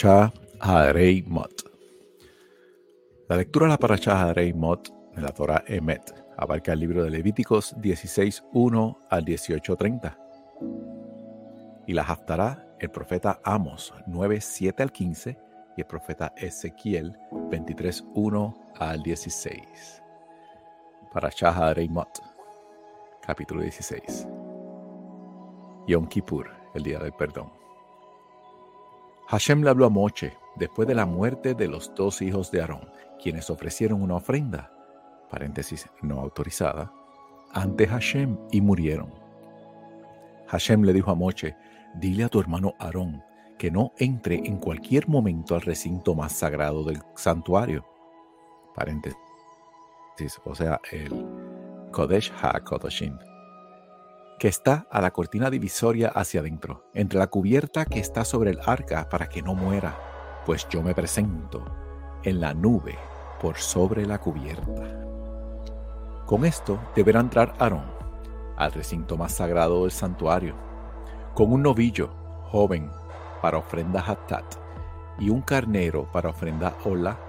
Parashá Harei Mot. La lectura de la Parashá Harei Mot en la Torah Emet abarca el libro de Levíticos 16.1 al 18.30 y la Haftará el profeta Amos 9.7 al 15 y el profeta Ezequiel 23.1 al 16. Parashá Harei Mot, capítulo 16. Yom Kippur, el día del perdón. Hashem le habló a Moche después de la muerte de los dos hijos de Aarón, quienes ofrecieron una ofrenda, paréntesis no autorizada, ante Hashem y murieron. Hashem le dijo a Moche, dile a tu hermano Aarón que no entre en cualquier momento al recinto más sagrado del santuario, paréntesis, o sea, el Kodesh HaKodashim que está a la cortina divisoria hacia adentro, entre la cubierta que está sobre el arca para que no muera, pues yo me presento en la nube por sobre la cubierta. Con esto deberá entrar Aarón al recinto más sagrado del santuario, con un novillo joven para ofrenda hatat y un carnero para ofrenda hola,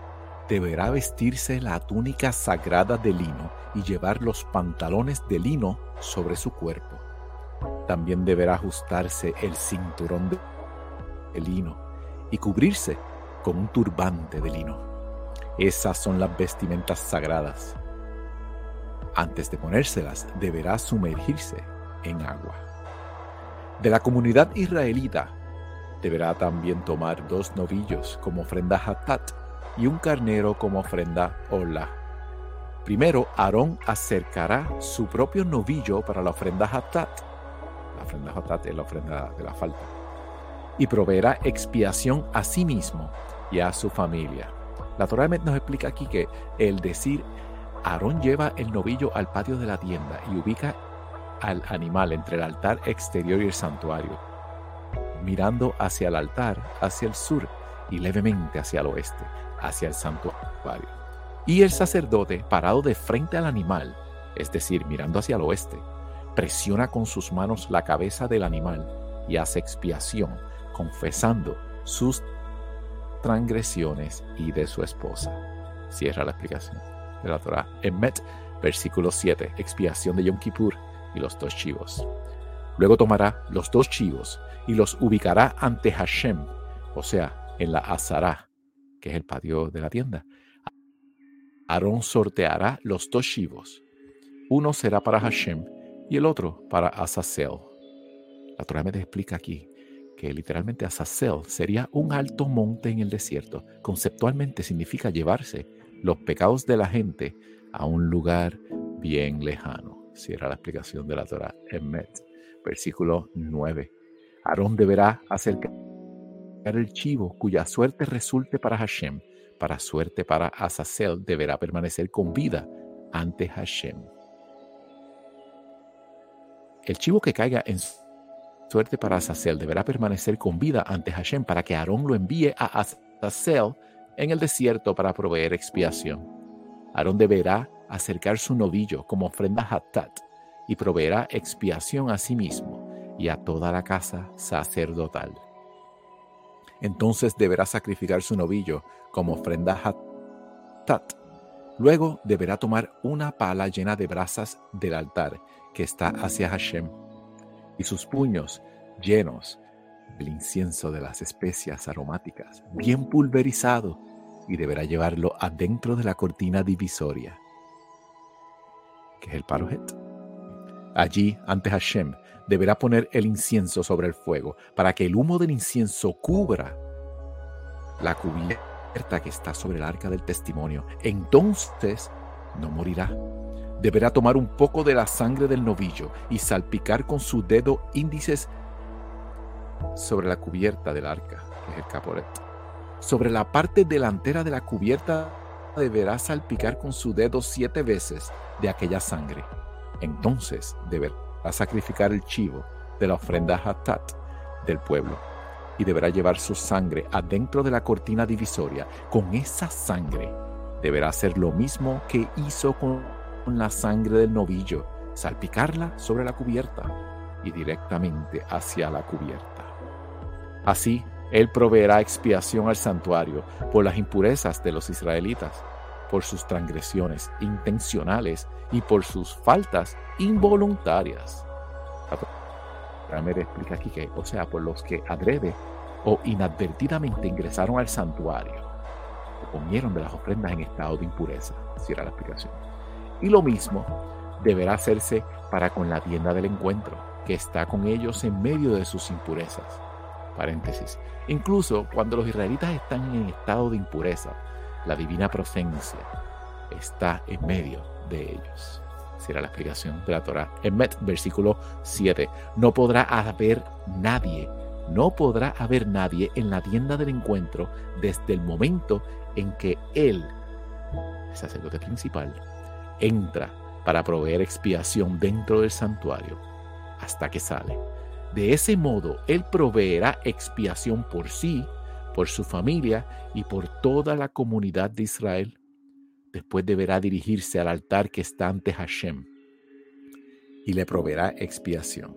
deberá vestirse la túnica sagrada de lino y llevar los pantalones de lino sobre su cuerpo también deberá ajustarse el cinturón de lino y cubrirse con un turbante de lino. Esas son las vestimentas sagradas. Antes de ponérselas, deberá sumergirse en agua. De la comunidad israelita, deberá también tomar dos novillos como ofrenda hatat y un carnero como ofrenda hola. Primero, Aarón acercará su propio novillo para la ofrenda hatat la ofrenda Jotat la ofrenda de la falta, y proveerá expiación a sí mismo y a su familia. La Torah nos explica aquí que el decir Aarón lleva el novillo al patio de la tienda y ubica al animal entre el altar exterior y el santuario, mirando hacia el altar, hacia el sur y levemente hacia el oeste, hacia el santuario. Y el sacerdote, parado de frente al animal, es decir, mirando hacia el oeste, presiona con sus manos la cabeza del animal y hace expiación, confesando sus transgresiones y de su esposa. Cierra la explicación de la Torah. Met, versículo 7, expiación de Yom Kippur y los dos chivos. Luego tomará los dos chivos y los ubicará ante Hashem, o sea, en la Azara, que es el patio de la tienda. Aarón sorteará los dos chivos. Uno será para Hashem y el otro para Azazel. La Torah me explica aquí que literalmente Azazel sería un alto monte en el desierto. Conceptualmente significa llevarse los pecados de la gente a un lugar bien lejano. Cierra la explicación de la Torah en versículo 9. Aarón deberá acercar el chivo cuya suerte resulte para Hashem. Para suerte para Azazel deberá permanecer con vida ante Hashem. El chivo que caiga en suerte para Azazel deberá permanecer con vida ante Hashem para que Aarón lo envíe a Azazel en el desierto para proveer expiación. Aarón deberá acercar su novillo como ofrenda hatat y proveerá expiación a sí mismo y a toda la casa sacerdotal. Entonces deberá sacrificar su novillo como ofrenda hatat. Luego deberá tomar una pala llena de brasas del altar que está hacia Hashem, y sus puños llenos del incienso de las especias aromáticas, bien pulverizado, y deberá llevarlo adentro de la cortina divisoria, que es el parojet. Allí, ante Hashem, deberá poner el incienso sobre el fuego, para que el humo del incienso cubra la cubierta que está sobre el arca del testimonio. Entonces no morirá deberá tomar un poco de la sangre del novillo y salpicar con su dedo índices sobre la cubierta del arca, que es el caporet. Sobre la parte delantera de la cubierta deberá salpicar con su dedo siete veces de aquella sangre. Entonces deberá sacrificar el chivo de la ofrenda hatat del pueblo y deberá llevar su sangre adentro de la cortina divisoria. Con esa sangre deberá hacer lo mismo que hizo con con la sangre del novillo, salpicarla sobre la cubierta y directamente hacia la cubierta. Así Él proveerá expiación al santuario por las impurezas de los israelitas, por sus transgresiones intencionales y por sus faltas involuntarias. Me explica aquí que, o sea, por los que adrede o inadvertidamente ingresaron al santuario, comieron de las ofrendas en estado de impureza, si era la explicación. Y lo mismo deberá hacerse para con la tienda del encuentro, que está con ellos en medio de sus impurezas. Paréntesis. Incluso cuando los israelitas están en estado de impureza, la divina procedencia está en medio de ellos. Será la explicación de la Torah. En Met, versículo 7. No podrá haber nadie, no podrá haber nadie en la tienda del encuentro desde el momento en que él, el sacerdote principal, entra para proveer expiación dentro del santuario hasta que sale. De ese modo, Él proveerá expiación por sí, por su familia y por toda la comunidad de Israel. Después deberá dirigirse al altar que está ante Hashem y le proveerá expiación.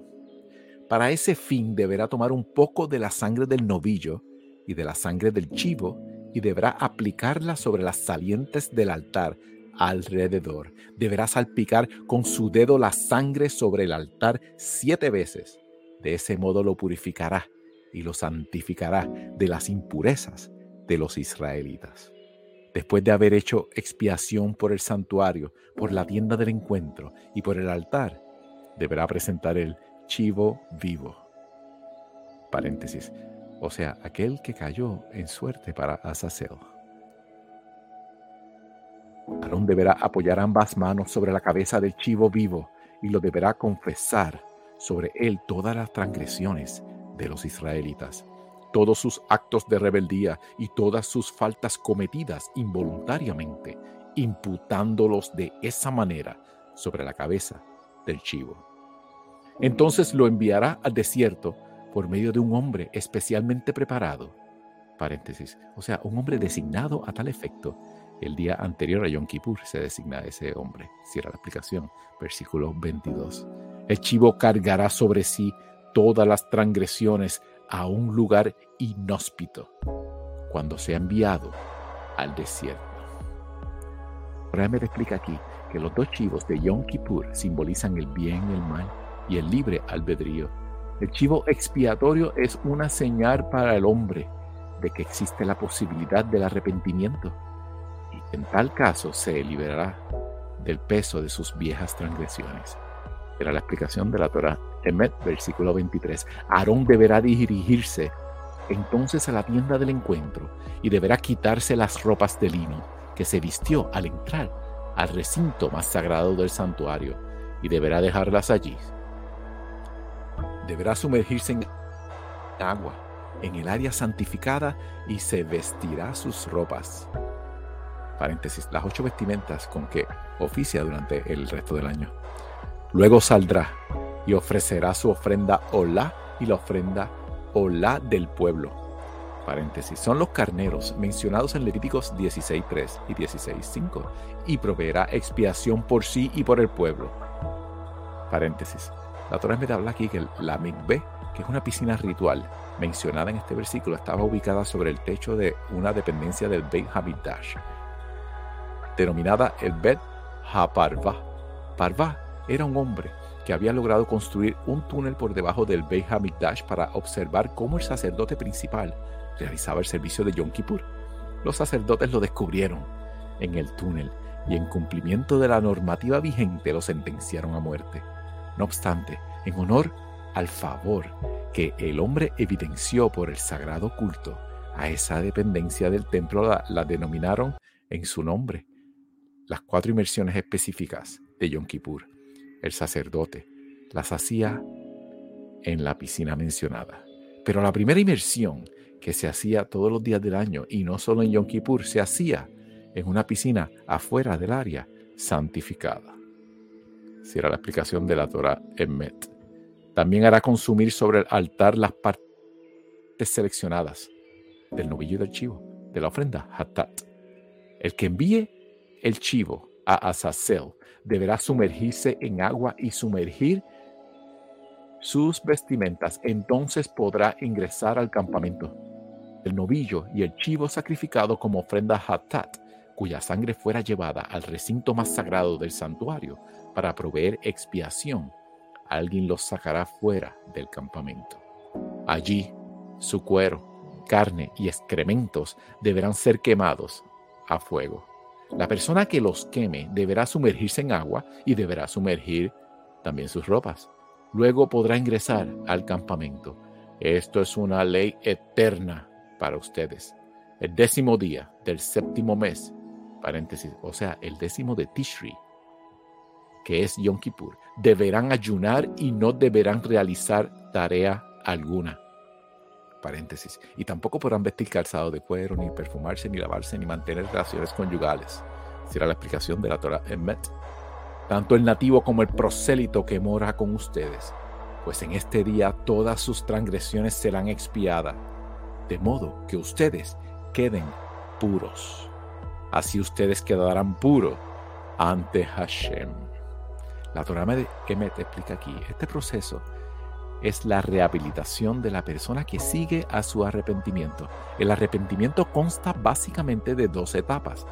Para ese fin deberá tomar un poco de la sangre del novillo y de la sangre del chivo y deberá aplicarla sobre las salientes del altar alrededor. Deberá salpicar con su dedo la sangre sobre el altar siete veces. De ese modo lo purificará y lo santificará de las impurezas de los israelitas. Después de haber hecho expiación por el santuario, por la tienda del encuentro y por el altar, deberá presentar el chivo vivo. Paréntesis. O sea, aquel que cayó en suerte para Azazel. Aarón deberá apoyar ambas manos sobre la cabeza del chivo vivo y lo deberá confesar sobre él todas las transgresiones de los israelitas, todos sus actos de rebeldía y todas sus faltas cometidas involuntariamente, imputándolos de esa manera sobre la cabeza del chivo. Entonces lo enviará al desierto por medio de un hombre especialmente preparado, paréntesis, o sea, un hombre designado a tal efecto, el día anterior a Yom Kippur se designa ese hombre. Cierra la explicación. Versículo 22. El chivo cargará sobre sí todas las transgresiones a un lugar inhóspito cuando sea enviado al desierto. me explica aquí que los dos chivos de Yom Kippur simbolizan el bien y el mal y el libre albedrío. El chivo expiatorio es una señal para el hombre de que existe la posibilidad del arrepentimiento en tal caso se liberará del peso de sus viejas transgresiones. Era la explicación de la Torah. Emet, versículo 23. Aarón deberá dirigirse entonces a la tienda del encuentro y deberá quitarse las ropas de lino que se vistió al entrar al recinto más sagrado del santuario y deberá dejarlas allí. Deberá sumergirse en agua en el área santificada y se vestirá sus ropas paréntesis, las ocho vestimentas con que oficia durante el resto del año. Luego saldrá y ofrecerá su ofrenda Olá y la ofrenda Olá del pueblo. Paréntesis, son los carneros mencionados en Levíticos 16.3 y 16.5 y proveerá expiación por sí y por el pueblo. Paréntesis, la Torah me habla aquí que la mikveh, que es una piscina ritual mencionada en este versículo, estaba ubicada sobre el techo de una dependencia del Beit Hamidash denominada el Bet HaParva. Parva era un hombre que había logrado construir un túnel por debajo del Beit HaMikdash para observar cómo el sacerdote principal realizaba el servicio de Yom Kippur. Los sacerdotes lo descubrieron en el túnel y en cumplimiento de la normativa vigente lo sentenciaron a muerte. No obstante, en honor al favor que el hombre evidenció por el sagrado culto a esa dependencia del templo la denominaron en su nombre las cuatro inmersiones específicas de Yom Kippur, el sacerdote las hacía en la piscina mencionada. Pero la primera inmersión que se hacía todos los días del año y no solo en Yom Kippur, se hacía en una piscina afuera del área santificada. Si era la explicación de la Torah en Met. También hará consumir sobre el altar las partes seleccionadas del novillo y del chivo, de la ofrenda, hatat. El que envíe el chivo a Azazel deberá sumergirse en agua y sumergir sus vestimentas. Entonces podrá ingresar al campamento. el novillo y el chivo sacrificado como ofrenda hatat, cuya sangre fuera llevada al recinto más sagrado del santuario para proveer expiación, alguien los sacará fuera del campamento. Allí su cuero, carne y excrementos deberán ser quemados a fuego. La persona que los queme deberá sumergirse en agua y deberá sumergir también sus ropas. Luego podrá ingresar al campamento. Esto es una ley eterna para ustedes. El décimo día del séptimo mes, paréntesis, o sea, el décimo de Tishri, que es Yom Kippur, deberán ayunar y no deberán realizar tarea alguna. Paréntesis. Y tampoco podrán vestir calzado de cuero, ni perfumarse, ni lavarse, ni mantener relaciones conyugales. Será la explicación de la Torah Met. Tanto el nativo como el prosélito que mora con ustedes, pues en este día todas sus transgresiones serán expiadas, de modo que ustedes queden puros. Así ustedes quedarán puros ante Hashem. La Torah Emet explica aquí este proceso es la rehabilitación de la persona que sigue a su arrepentimiento. El arrepentimiento consta básicamente de dos etapas.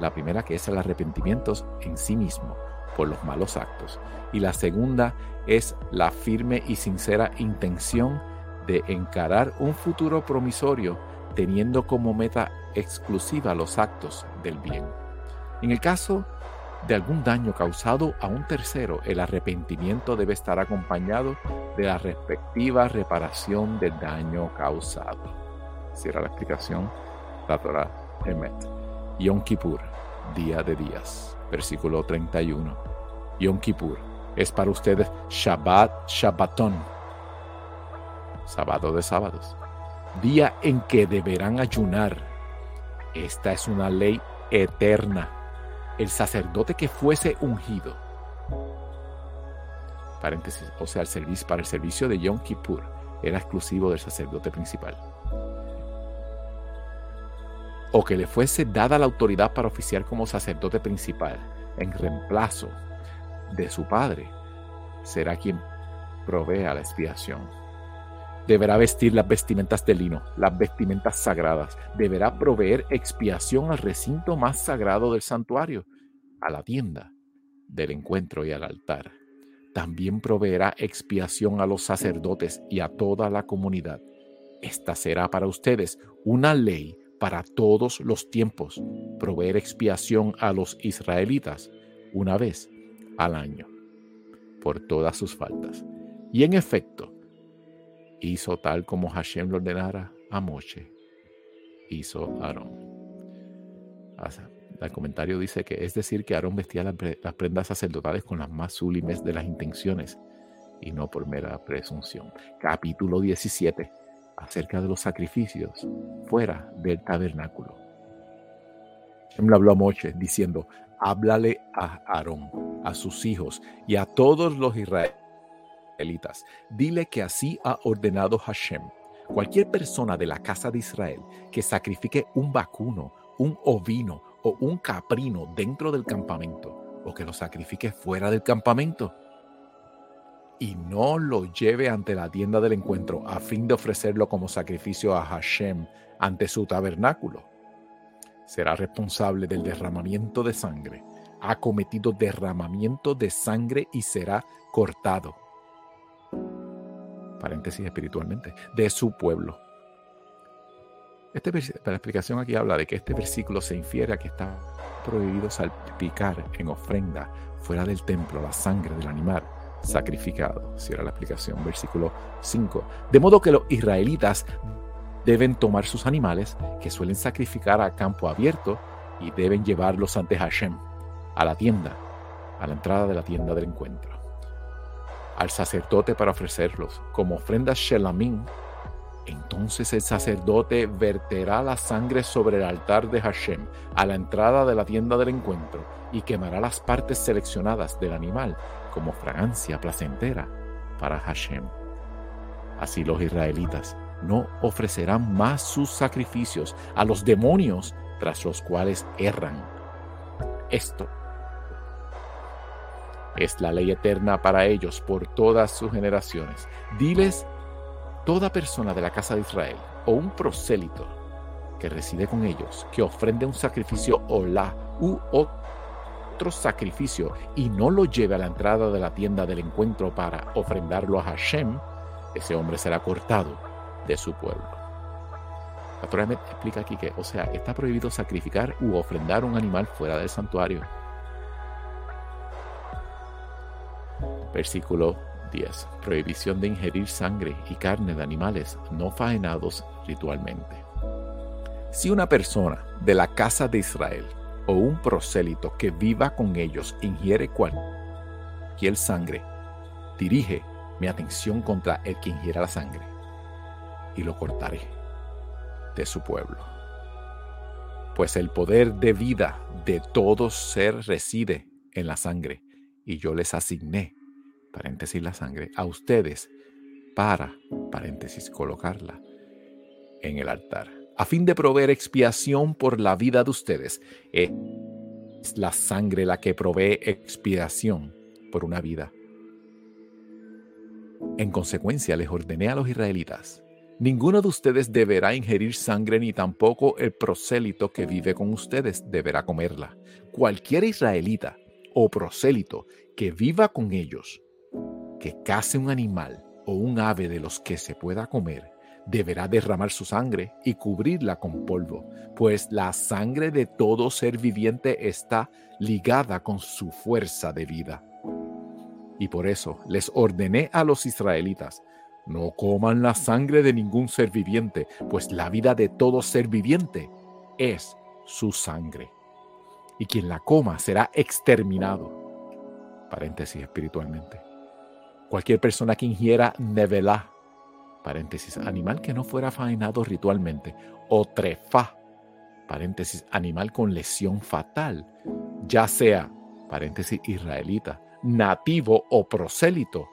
La primera que es el arrepentimiento en sí mismo por los malos actos. Y la segunda es la firme y sincera intención de encarar un futuro promisorio teniendo como meta exclusiva los actos del bien. En el caso de algún daño causado a un tercero, el arrepentimiento debe estar acompañado de la respectiva reparación del daño causado. Cierra la explicación la Torah Emet. Yom Kippur, día de días, versículo 31. Yom Kippur es para ustedes Shabbat, Shabbaton, sábado de sábados, día en que deberán ayunar. Esta es una ley eterna el sacerdote que fuese ungido, paréntesis, o sea, el servicio, para el servicio de Yom Kippur, era exclusivo del sacerdote principal. O que le fuese dada la autoridad para oficiar como sacerdote principal en reemplazo de su padre, será quien provea la expiación. Deberá vestir las vestimentas de lino, las vestimentas sagradas. Deberá proveer expiación al recinto más sagrado del santuario, a la tienda del encuentro y al altar. También proveerá expiación a los sacerdotes y a toda la comunidad. Esta será para ustedes una ley para todos los tiempos, proveer expiación a los israelitas una vez al año por todas sus faltas. Y en efecto, hizo tal como Hashem lo ordenara a Moshe, hizo Aarón. El comentario dice que es decir que Aarón vestía las prendas sacerdotales con las más sublimes de las intenciones y no por mera presunción. Capítulo 17, acerca de los sacrificios fuera del tabernáculo. Hashem le habló a Moshe diciendo, háblale a Aarón, a sus hijos y a todos los Dile que así ha ordenado Hashem. Cualquier persona de la casa de Israel que sacrifique un vacuno, un ovino o un caprino dentro del campamento, o que lo sacrifique fuera del campamento, y no lo lleve ante la tienda del encuentro a fin de ofrecerlo como sacrificio a Hashem ante su tabernáculo, será responsable del derramamiento de sangre. Ha cometido derramamiento de sangre y será cortado paréntesis espiritualmente, de su pueblo. Este, la explicación aquí habla de que este versículo se infiere a que está prohibido salpicar en ofrenda fuera del templo la sangre del animal sacrificado. Si era la explicación, versículo 5. De modo que los israelitas deben tomar sus animales que suelen sacrificar a campo abierto y deben llevarlos ante Hashem, a la tienda, a la entrada de la tienda del encuentro al sacerdote para ofrecerlos como ofrenda Shelamim, entonces el sacerdote verterá la sangre sobre el altar de Hashem a la entrada de la tienda del encuentro y quemará las partes seleccionadas del animal como fragancia placentera para Hashem. Así los israelitas no ofrecerán más sus sacrificios a los demonios tras los cuales erran. Esto es la ley eterna para ellos por todas sus generaciones. Diles, toda persona de la casa de Israel o un prosélito que reside con ellos, que ofrende un sacrificio la u otro sacrificio y no lo lleve a la entrada de la tienda del encuentro para ofrendarlo a Hashem, ese hombre será cortado de su pueblo. La explica aquí que, o sea, está prohibido sacrificar u ofrendar un animal fuera del santuario. Versículo 10. Prohibición de ingerir sangre y carne de animales no faenados ritualmente. Si una persona de la casa de Israel o un prosélito que viva con ellos ingiere cualquier sangre, dirige mi atención contra el que ingiera la sangre y lo cortaré de su pueblo. Pues el poder de vida de todo ser reside en la sangre y yo les asigné, paréntesis la sangre, a ustedes para, paréntesis, colocarla en el altar a fin de proveer expiación por la vida de ustedes. Es la sangre la que provee expiación por una vida. En consecuencia, les ordené a los israelitas, ninguno de ustedes deberá ingerir sangre ni tampoco el prosélito que vive con ustedes deberá comerla. Cualquier israelita o prosélito que viva con ellos, que case un animal o un ave de los que se pueda comer, deberá derramar su sangre y cubrirla con polvo, pues la sangre de todo ser viviente está ligada con su fuerza de vida. Y por eso les ordené a los israelitas, no coman la sangre de ningún ser viviente, pues la vida de todo ser viviente es su sangre. Y quien la coma será exterminado. Paréntesis espiritualmente. Cualquier persona que ingiera nevelá, paréntesis, animal que no fuera faenado ritualmente, o trefa, paréntesis, animal con lesión fatal, ya sea, paréntesis, israelita, nativo o prosélito,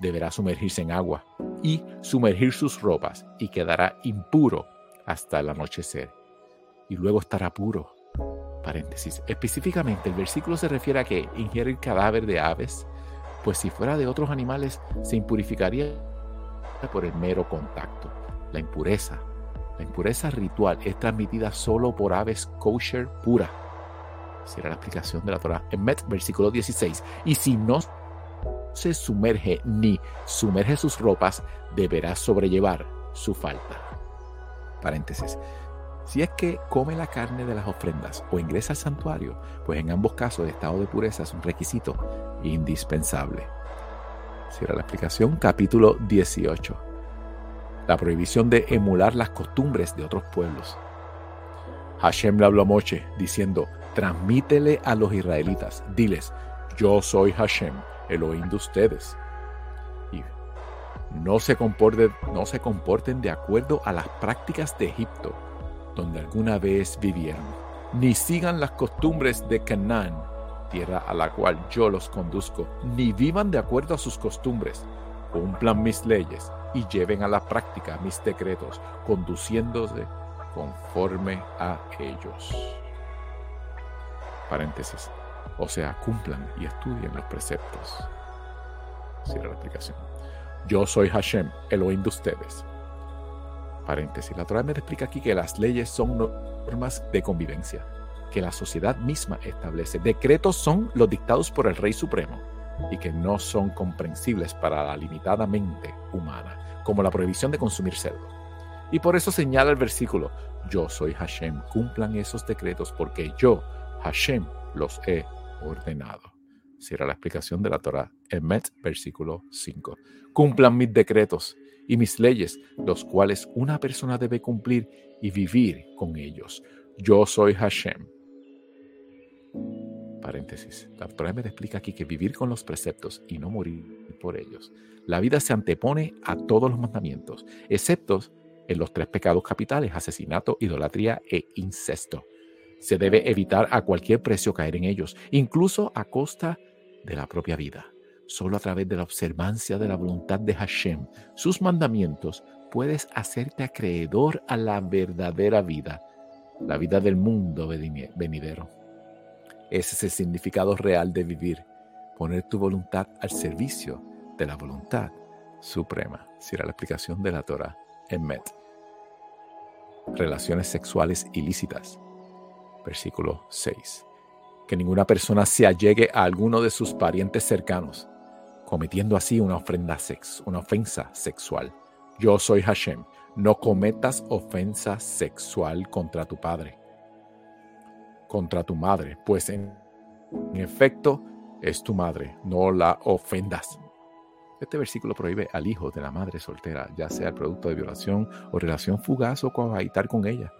deberá sumergirse en agua y sumergir sus ropas y quedará impuro hasta el anochecer. Y luego estará puro. Paréntesis. Específicamente, el versículo se refiere a que ingiere el cadáver de aves, pues si fuera de otros animales se impurificaría por el mero contacto. La impureza, la impureza ritual es transmitida solo por aves kosher pura. Será la explicación de la Torah en Met, versículo 16. Y si no se sumerge ni sumerge sus ropas, deberá sobrellevar su falta. Paréntesis. Si es que come la carne de las ofrendas o ingresa al santuario, pues en ambos casos el estado de pureza es un requisito indispensable. Cierra la explicación, capítulo 18. La prohibición de emular las costumbres de otros pueblos. Hashem le habló a Moche diciendo, transmítele a los israelitas, diles, yo soy Hashem, Elohim de ustedes. Y no se, comporten, no se comporten de acuerdo a las prácticas de Egipto, donde alguna vez vivieron, ni sigan las costumbres de Canaán, tierra a la cual yo los conduzco, ni vivan de acuerdo a sus costumbres, cumplan mis leyes y lleven a la práctica mis decretos, conduciéndose conforme a ellos. Paréntesis. O sea, cumplan y estudien los preceptos. Cierra la explicación. Yo soy Hashem, Elohim de ustedes. Paréntesis. La Torah me explica aquí que las leyes son normas de convivencia que la sociedad misma establece. Decretos son los dictados por el Rey Supremo y que no son comprensibles para la limitada mente humana, como la prohibición de consumir cerdo. Y por eso señala el versículo, yo soy Hashem, cumplan esos decretos porque yo, Hashem, los he ordenado. Cierra la explicación de la Torah, Emet, versículo 5. Cumplan mis decretos y mis leyes, los cuales una persona debe cumplir y vivir con ellos. Yo soy Hashem, Paréntesis. La Torah me explica aquí que vivir con los preceptos y no morir por ellos. La vida se antepone a todos los mandamientos, excepto en los tres pecados capitales, asesinato, idolatría e incesto. Se debe evitar a cualquier precio caer en ellos, incluso a costa de la propia vida. Solo a través de la observancia de la voluntad de Hashem, sus mandamientos, puedes hacerte acreedor a la verdadera vida, la vida del mundo venidero. Ese es el significado real de vivir, poner tu voluntad al servicio de la voluntad suprema. Si era la explicación de la Torah en Met. relaciones sexuales ilícitas. Versículo 6. Que ninguna persona se allegue a alguno de sus parientes cercanos, cometiendo así una ofrenda sex, una ofensa sexual. Yo soy Hashem. No cometas ofensa sexual contra tu padre, contra tu madre, pues en, efecto es tu madre, no la ofendas. Este versículo prohíbe al hijo de la madre soltera, ya sea el producto de violación o relación fugaz o cohabitar con ella.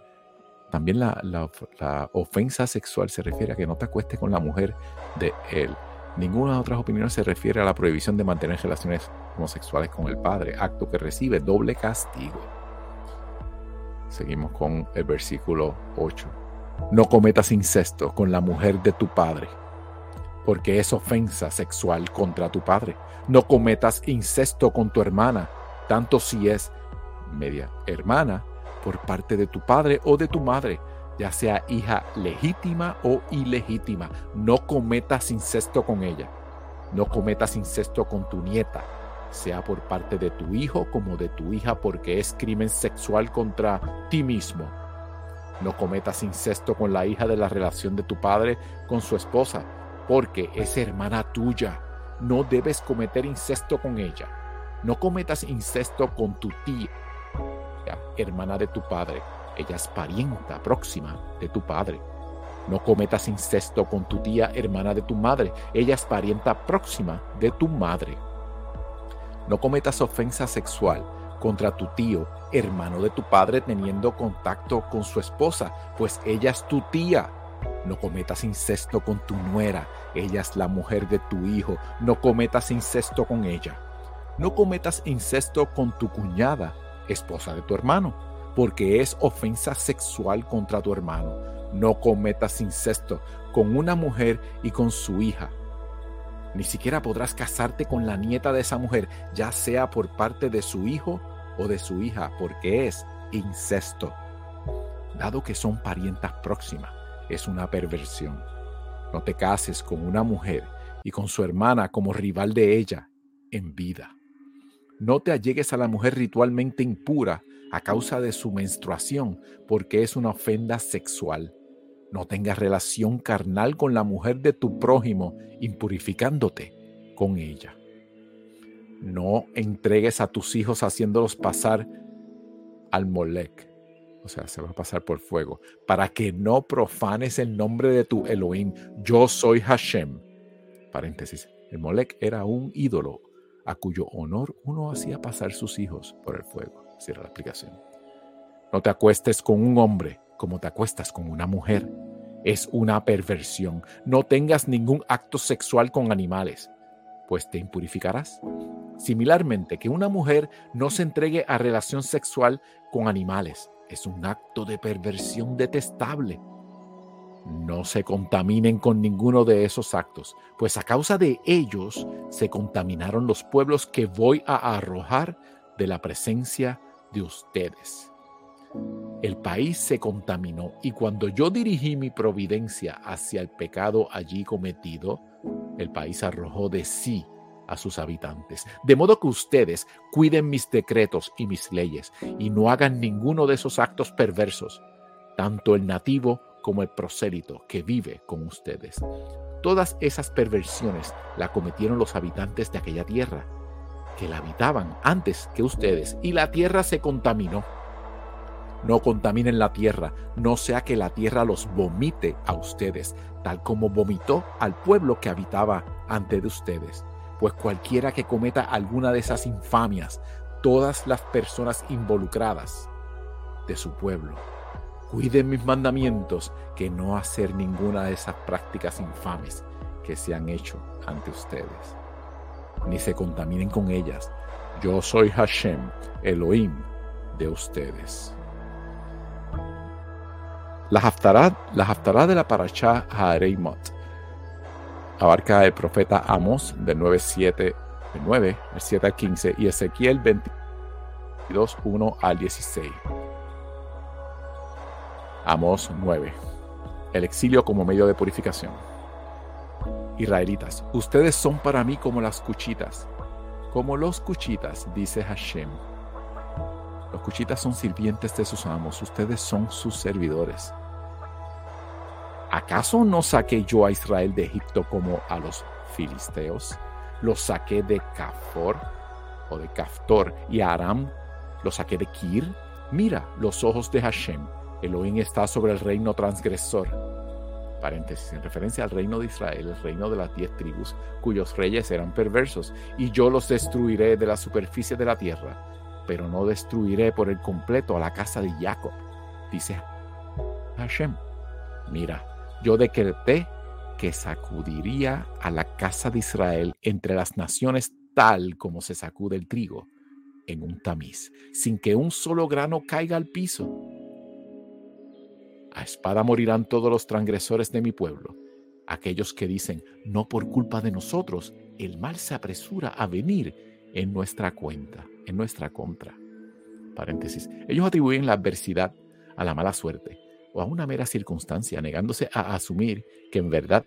También la, la, ofensa sexual se refiere a que no te acuestes con la mujer de él. Ninguna de otras opiniones se refiere a la prohibición de mantener relaciones homosexuales con el padre, acto que recibe doble castigo. Seguimos con el versículo 8. No cometas incesto con la mujer de tu padre porque es ofensa sexual contra tu padre. No cometas incesto con tu hermana, tanto si es media hermana por parte de tu padre o de tu madre, ya sea hija legítima o ilegítima. No cometas incesto con ella. No cometas incesto con tu nieta, sea por parte de tu hijo como de tu hija, porque es crimen sexual contra ti mismo. No cometas incesto con la hija de la relación de tu padre con su esposa, porque es hermana tuya. No debes cometer incesto con ella. No cometas incesto con tu tía, hermana de tu padre. Ella es parienta próxima de tu padre. No cometas incesto con tu tía, hermana de tu madre. Ella es parienta próxima de tu madre. No cometas ofensa sexual contra tu tío, hermano de tu padre, teniendo contacto con su esposa, pues ella es tu tía no cometas incesto con tu nuera, ella es la mujer de tu hijo. No cometas incesto con ella. No cometas incesto con tu cuñada, esposa de tu hermano, porque es ofensa sexual contra tu hermano. No cometas incesto con una mujer y con su hija. Ni siquiera podrás casarte con la nieta de esa mujer, ya sea por parte de su hijo o de su hija, porque es incesto, dado que son parientas próximas es una perversión. No te cases con una mujer y con su hermana como rival de ella en vida. No te allegues a la mujer ritualmente impura a causa de su menstruación, porque es una ofenda sexual. No tengas relación carnal con la mujer de tu prójimo, impurificándote con ella. No entregues a tus hijos haciéndolos pasar al Molec o sea, se va a pasar por fuego, para que no profanes el nombre de tu Elohim. Yo soy Hashem. Paréntesis. El Molec era un ídolo a cuyo honor uno hacía pasar sus hijos por el fuego. Cierra la explicación. No te acuestes con un hombre como te acuestas con una mujer. Es una perversión. No tengas ningún acto sexual con animales, pues te impurificarás. Similarmente, que una mujer no se entregue a relación sexual con animales, es un acto de perversión detestable. No se contaminen con ninguno de esos actos, pues a causa de ellos se contaminaron los pueblos que voy a arrojar de la presencia de ustedes. El país se contaminó y cuando yo dirigí mi providencia hacia el pecado allí cometido, el país arrojó de sí a sus habitantes. De modo que ustedes cuiden mis decretos y mis leyes y no hagan ninguno de esos actos perversos, tanto el nativo como el prosélito que vive con ustedes. Todas esas perversiones la cometieron los habitantes de aquella tierra, que la habitaban antes que ustedes, y la tierra se contaminó. No contaminen la tierra, no sea que la tierra los vomite a ustedes, tal como vomitó al pueblo que habitaba antes de ustedes pues cualquiera que cometa alguna de esas infamias, todas las personas involucradas de su pueblo, cuiden mis mandamientos, que no hacer ninguna de esas prácticas infames que se han hecho ante ustedes, ni se contaminen con ellas. Yo soy Hashem, Elohim de ustedes. La haftará, de la parashá Haareimot abarca el profeta Amos del 9, 7, 9, 7 al 15 y Ezequiel 22, 1 al 16. Amos 9. El exilio como medio de purificación. Israelitas, ustedes son para mí como las cuchitas, como los cuchitas, dice Hashem. Los cuchitas son sirvientes de sus amos, ustedes son sus servidores. ¿Acaso no saqué yo a Israel de Egipto como a los filisteos? Los saqué de Cafor o de Caftor y a Aram los saqué de Kir. Mira los ojos de Hashem. Elohim está sobre el reino transgresor. Paréntesis, en referencia al reino de Israel, el reino de las diez tribus, cuyos reyes eran perversos, y yo los destruiré de la superficie de la tierra, pero no destruiré por el completo a la casa de Jacob, dice Hashem. Mira, yo decreté que sacudiría a la casa de Israel entre las naciones tal como se sacude el trigo en un tamiz, sin que un solo grano caiga al piso. A espada morirán todos los transgresores de mi pueblo, aquellos que dicen, no por culpa de nosotros, el mal se apresura a venir en nuestra cuenta, en nuestra contra. Paréntesis. Ellos atribuyen la adversidad a la mala suerte o a una mera circunstancia, negándose a asumir que en verdad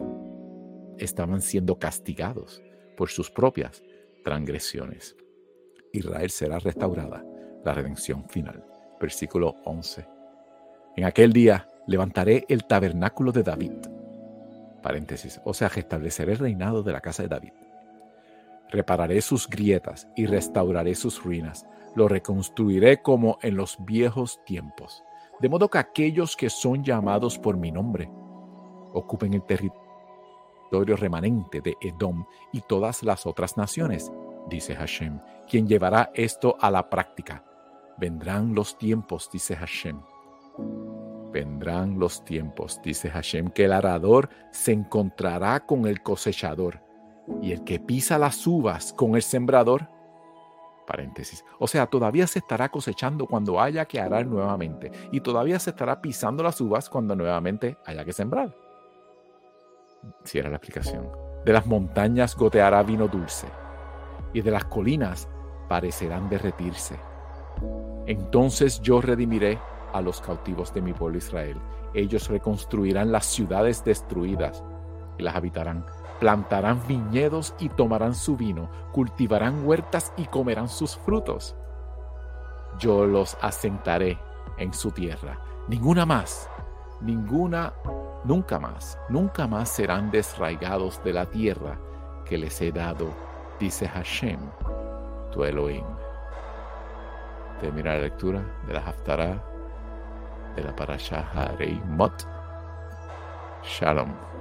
estaban siendo castigados por sus propias transgresiones. Israel será restaurada, la redención final. Versículo 11. En aquel día levantaré el tabernáculo de David. O sea, restableceré el reinado de la casa de David. Repararé sus grietas y restauraré sus ruinas. Lo reconstruiré como en los viejos tiempos de modo que aquellos que son llamados por mi nombre ocupen el territorio remanente de Edom y todas las otras naciones, dice Hashem, quien llevará esto a la práctica. Vendrán los tiempos, dice Hashem. Vendrán los tiempos, dice Hashem, que el arador se encontrará con el cosechador y el que pisa las uvas con el sembrador Paréntesis. O sea, todavía se estará cosechando cuando haya que arar nuevamente y todavía se estará pisando las uvas cuando nuevamente haya que sembrar. Si era la explicación. De las montañas goteará vino dulce y de las colinas parecerán derretirse. Entonces yo redimiré a los cautivos de mi pueblo Israel. Ellos reconstruirán las ciudades destruidas y las habitarán plantarán viñedos y tomarán su vino, cultivarán huertas y comerán sus frutos. Yo los asentaré en su tierra. Ninguna más, ninguna, nunca más, nunca más serán desraigados de la tierra que les he dado, dice Hashem, tu Elohim. Termina la lectura de la Haftarah de la Parashah Harei Mot. Shalom.